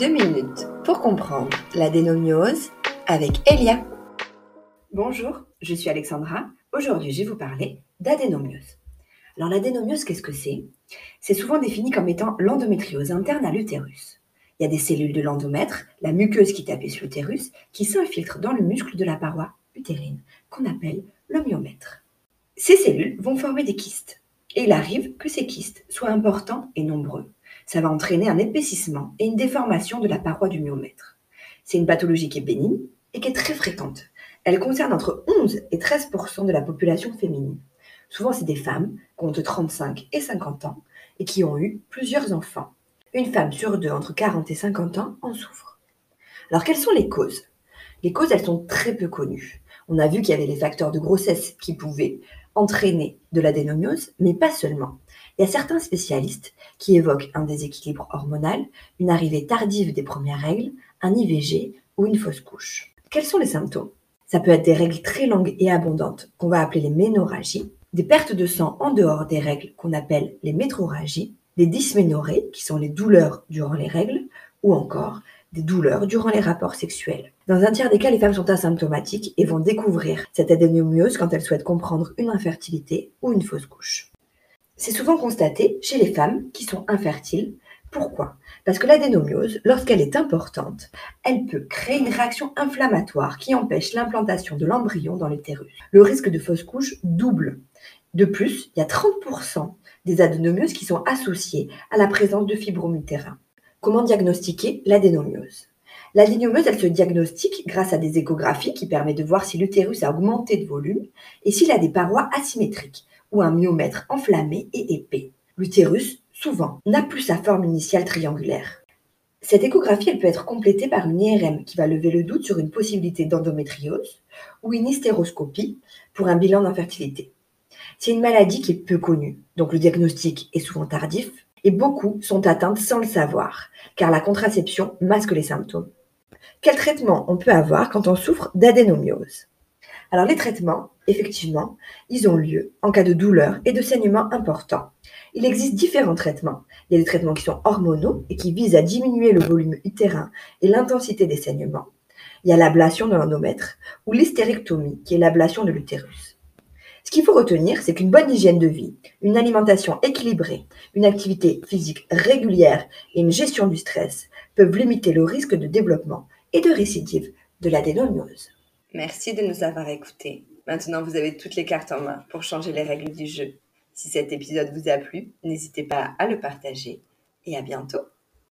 Deux minutes pour comprendre l'adénomiose avec Elia. Bonjour, je suis Alexandra. Aujourd'hui, je vais vous parler d'adénomiose. Alors l'adénomiose, qu'est-ce que c'est? C'est souvent défini comme étant l'endométriose interne à l'utérus. Il y a des cellules de l'endomètre, la muqueuse qui tapit sur l'utérus, qui s'infiltrent dans le muscle de la paroi utérine, qu'on appelle le myomètre. Ces cellules vont former des kystes. Et il arrive que ces kystes soient importants et nombreux ça va entraîner un épaississement et une déformation de la paroi du myomètre. C'est une pathologie qui est bénigne et qui est très fréquente. Elle concerne entre 11 et 13% de la population féminine. Souvent, c'est des femmes qui ont entre 35 et 50 ans et qui ont eu plusieurs enfants. Une femme sur deux entre 40 et 50 ans en souffre. Alors, quelles sont les causes? Les causes, elles sont très peu connues. On a vu qu'il y avait les facteurs de grossesse qui pouvaient entraîner de l'adénomiose, mais pas seulement. Il y a certains spécialistes qui évoquent un déséquilibre hormonal, une arrivée tardive des premières règles, un IVG ou une fausse couche. Quels sont les symptômes? Ça peut être des règles très longues et abondantes qu'on va appeler les ménorragies, des pertes de sang en dehors des règles qu'on appelle les métrorragies, des dysménorrhées qui sont les douleurs durant les règles, ou encore des douleurs durant les rapports sexuels. Dans un tiers des cas, les femmes sont asymptomatiques et vont découvrir cette adénomiose quand elles souhaitent comprendre une infertilité ou une fausse couche. C'est souvent constaté chez les femmes qui sont infertiles. Pourquoi? Parce que l'adénomiose, lorsqu'elle est importante, elle peut créer une réaction inflammatoire qui empêche l'implantation de l'embryon dans l'utérus. Le risque de fausse couche double. De plus, il y a 30% des adénomioses qui sont associées à la présence de fibromes utérins. Comment diagnostiquer l'adénomiose? L'adénomiose, elle se diagnostique grâce à des échographies qui permettent de voir si l'utérus a augmenté de volume et s'il a des parois asymétriques ou un myomètre enflammé et épais. L'utérus, souvent, n'a plus sa forme initiale triangulaire. Cette échographie elle peut être complétée par une IRM qui va lever le doute sur une possibilité d'endométriose ou une hystéroscopie pour un bilan d'infertilité. C'est une maladie qui est peu connue, donc le diagnostic est souvent tardif et beaucoup sont atteintes sans le savoir, car la contraception masque les symptômes. Quel traitement on peut avoir quand on souffre d'adénomiose? Alors les traitements, effectivement, ils ont lieu en cas de douleur et de saignement importants. Il existe différents traitements. Il y a des traitements qui sont hormonaux et qui visent à diminuer le volume utérin et l'intensité des saignements. Il y a l'ablation de l'endomètre ou l'hystérectomie, qui est l'ablation de l'utérus. Ce qu'il faut retenir, c'est qu'une bonne hygiène de vie, une alimentation équilibrée, une activité physique régulière et une gestion du stress peuvent limiter le risque de développement et de récidive de l'adénomiose. Merci de nous avoir écoutés. Maintenant, vous avez toutes les cartes en main pour changer les règles du jeu. Si cet épisode vous a plu, n'hésitez pas à le partager et à bientôt.